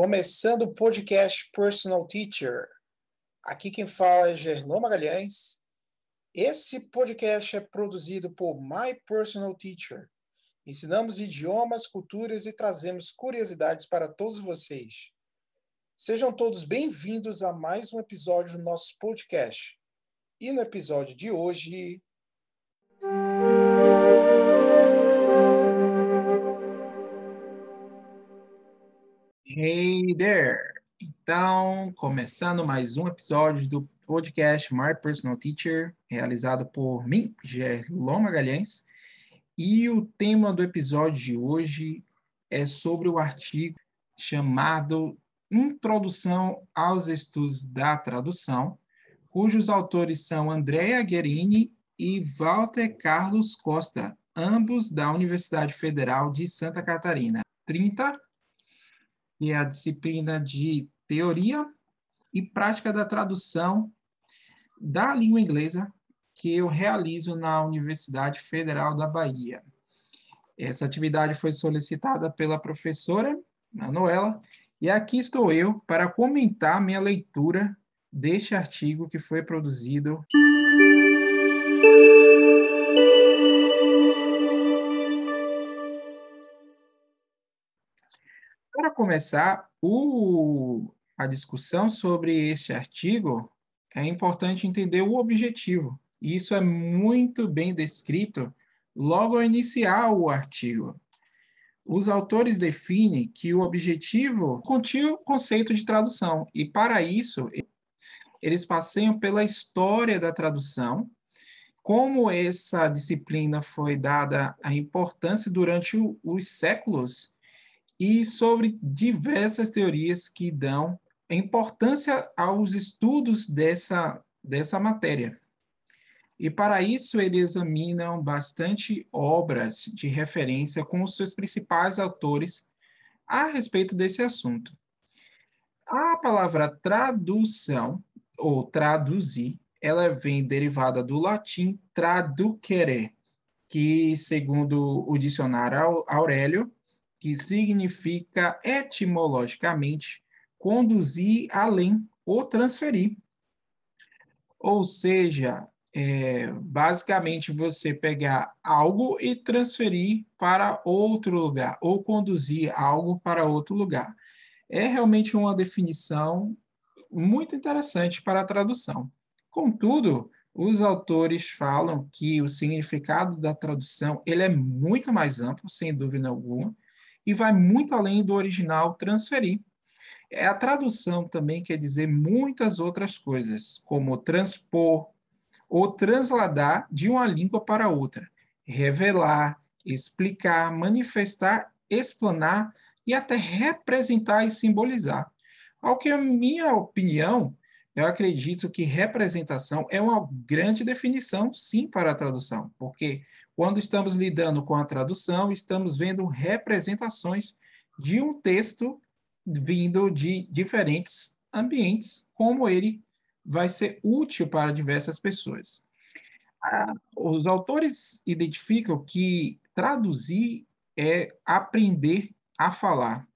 começando o podcast Personal Teacher. Aqui quem fala é Gerlão Magalhães. Esse podcast é produzido por My Personal Teacher. Ensinamos idiomas, culturas e trazemos curiosidades para todos vocês. Sejam todos bem-vindos a mais um episódio do nosso podcast. E no episódio de hoje. Hey there! Então, começando mais um episódio do podcast My Personal Teacher, realizado por mim, Gerlon Magalhães. E o tema do episódio de hoje é sobre o artigo chamado Introdução aos Estudos da Tradução, cujos autores são Andrea Guerini e Walter Carlos Costa, ambos da Universidade Federal de Santa Catarina. 30 que é a disciplina de teoria e prática da tradução da língua inglesa que eu realizo na Universidade Federal da Bahia. Essa atividade foi solicitada pela professora Manuela e aqui estou eu para comentar minha leitura deste artigo que foi produzido Para começar, o, a discussão sobre este artigo, é importante entender o objetivo. E isso é muito bem descrito logo ao iniciar o artigo. Os autores definem que o objetivo continha o conceito de tradução, e para isso, eles passeiam pela história da tradução, como essa disciplina foi dada a importância durante o, os séculos e sobre diversas teorias que dão importância aos estudos dessa, dessa matéria. E para isso eles examinam bastante obras de referência com os seus principais autores a respeito desse assunto. A palavra tradução ou traduzir, ela vem derivada do latim traducere, que segundo o dicionário Aurélio que significa etimologicamente conduzir além ou transferir. Ou seja, é, basicamente você pegar algo e transferir para outro lugar, ou conduzir algo para outro lugar. É realmente uma definição muito interessante para a tradução. Contudo, os autores falam que o significado da tradução ele é muito mais amplo, sem dúvida alguma, e vai muito além do original transferir. É, a tradução também quer dizer muitas outras coisas, como transpor ou transladar de uma língua para outra, revelar, explicar, manifestar, explanar e até representar e simbolizar. Ao que a minha opinião, eu acredito que representação é uma grande definição, sim, para a tradução, porque quando estamos lidando com a tradução, estamos vendo representações de um texto vindo de diferentes ambientes, como ele vai ser útil para diversas pessoas. os autores identificam que traduzir é aprender a falar.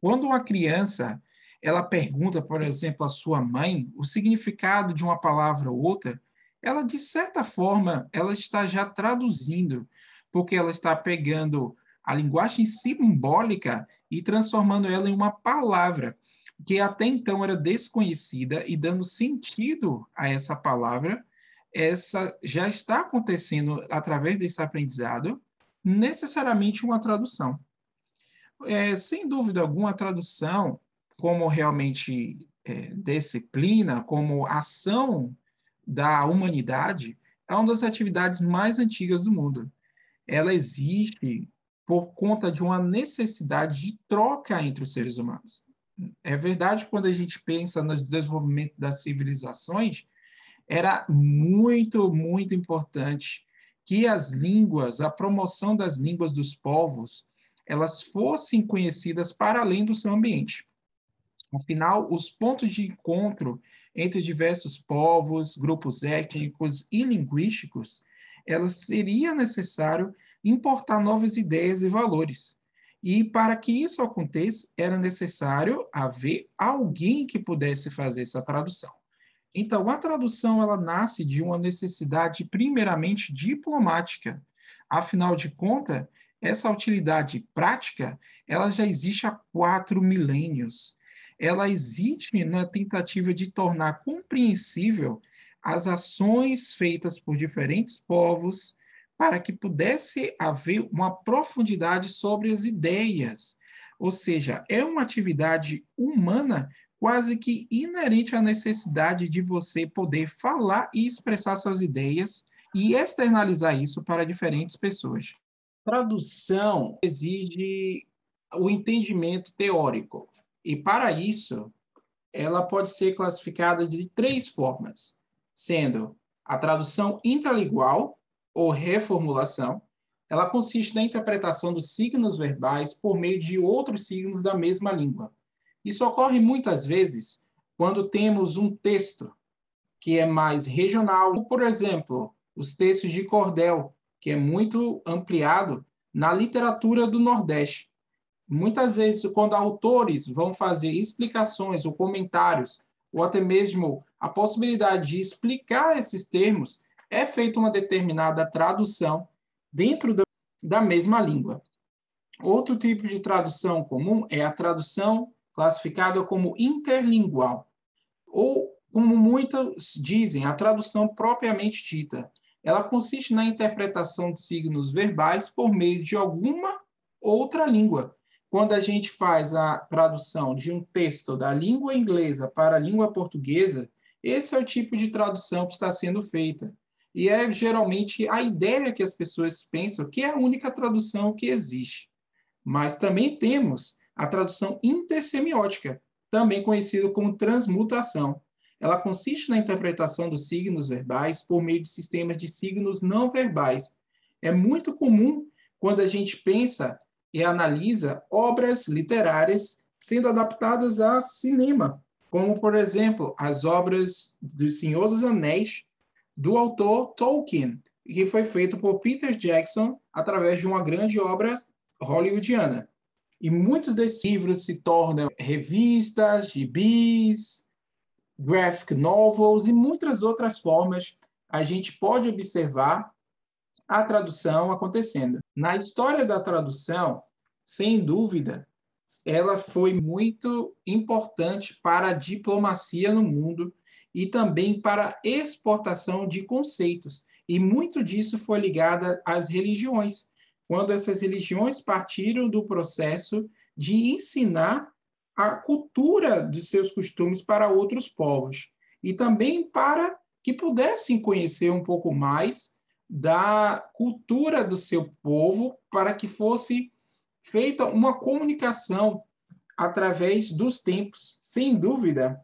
Quando uma criança ela pergunta, por exemplo, à sua mãe o significado de uma palavra ou outra, ela de certa forma ela está já traduzindo, porque ela está pegando a linguagem simbólica e transformando ela em uma palavra que até então era desconhecida e dando sentido a essa palavra, essa já está acontecendo através desse aprendizado, necessariamente uma tradução. É, sem dúvida alguma, a tradução, como realmente é, disciplina, como ação da humanidade é uma das atividades mais antigas do mundo. Ela existe por conta de uma necessidade de troca entre os seres humanos. É verdade quando a gente pensa no desenvolvimento das civilizações, era muito, muito importante que as línguas, a promoção das línguas dos povos, elas fossem conhecidas para além do seu ambiente. Afinal, os pontos de encontro entre diversos povos, grupos étnicos e linguísticos, ela seria necessário importar novas ideias e valores. E para que isso aconteça, era necessário haver alguém que pudesse fazer essa tradução. Então, a tradução ela nasce de uma necessidade primeiramente diplomática. Afinal de contas, essa utilidade prática, ela já existe há quatro milênios. Ela existe na tentativa de tornar compreensível as ações feitas por diferentes povos, para que pudesse haver uma profundidade sobre as ideias. Ou seja, é uma atividade humana quase que inerente à necessidade de você poder falar e expressar suas ideias e externalizar isso para diferentes pessoas. Tradução exige o entendimento teórico, e para isso, ela pode ser classificada de três formas, sendo a tradução intralingual, ou reformulação, ela consiste na interpretação dos signos verbais por meio de outros signos da mesma língua. Isso ocorre muitas vezes quando temos um texto que é mais regional, por exemplo, os textos de cordel, que é muito ampliado na literatura do Nordeste. Muitas vezes, quando autores vão fazer explicações ou comentários, ou até mesmo a possibilidade de explicar esses termos, é feita uma determinada tradução dentro da mesma língua. Outro tipo de tradução comum é a tradução classificada como interlingual, ou, como muitos dizem, a tradução propriamente dita. Ela consiste na interpretação de signos verbais por meio de alguma outra língua. Quando a gente faz a tradução de um texto da língua inglesa para a língua portuguesa, esse é o tipo de tradução que está sendo feita. E é geralmente a ideia que as pessoas pensam que é a única tradução que existe. Mas também temos a tradução intersemiótica, também conhecida como transmutação. Ela consiste na interpretação dos signos verbais por meio de sistemas de signos não verbais. É muito comum quando a gente pensa e analisa obras literárias sendo adaptadas a cinema, como, por exemplo, as obras do Senhor dos Anéis, do autor Tolkien, que foi feito por Peter Jackson através de uma grande obra hollywoodiana. E muitos desses livros se tornam revistas, gibis, graphic novels e muitas outras formas a gente pode observar a tradução acontecendo. Na história da tradução, sem dúvida, ela foi muito importante para a diplomacia no mundo e também para exportação de conceitos. E muito disso foi ligado às religiões, quando essas religiões partiram do processo de ensinar a cultura dos seus costumes para outros povos e também para que pudessem conhecer um pouco mais da cultura do seu povo para que fosse feita uma comunicação através dos tempos. Sem dúvida,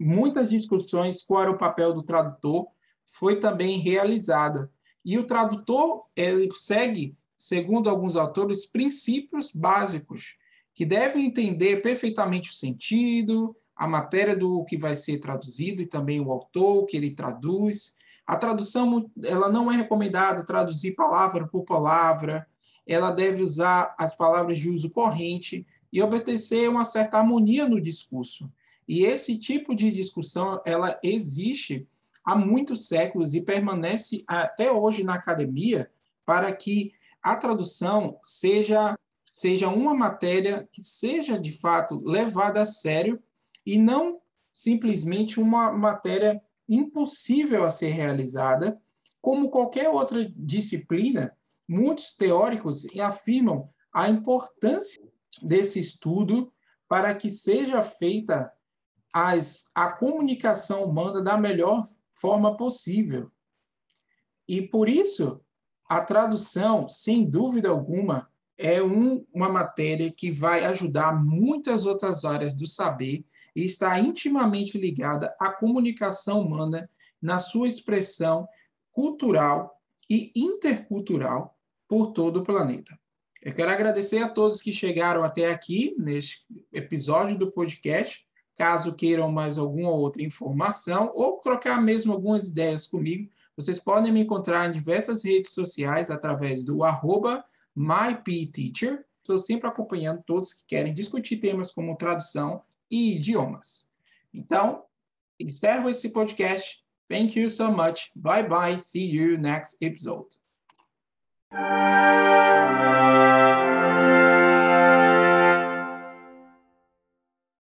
muitas discussões qual era o papel do tradutor foi também realizada. E o tradutor ele segue, segundo alguns autores, princípios básicos que devem entender perfeitamente o sentido, a matéria do que vai ser traduzido e também o autor que ele traduz. A tradução ela não é recomendada traduzir palavra por palavra, ela deve usar as palavras de uso corrente e obedecer uma certa harmonia no discurso. E esse tipo de discussão, ela existe há muitos séculos e permanece até hoje na academia para que a tradução seja seja uma matéria que seja de fato levada a sério e não simplesmente uma matéria impossível a ser realizada, como qualquer outra disciplina. Muitos teóricos afirmam a importância desse estudo para que seja feita as, a comunicação humana da melhor forma possível. E por isso, a tradução, sem dúvida alguma, é um, uma matéria que vai ajudar muitas outras áreas do saber e está intimamente ligada à comunicação humana na sua expressão cultural e intercultural por todo o planeta. Eu quero agradecer a todos que chegaram até aqui neste episódio do podcast. Caso queiram mais alguma outra informação ou trocar mesmo algumas ideias comigo, vocês podem me encontrar em diversas redes sociais através do arroba mypteacher Estou sempre acompanhando todos que querem discutir temas como tradução e idiomas. Então, encerro esse podcast. Thank you so much. Bye bye. See you next episode.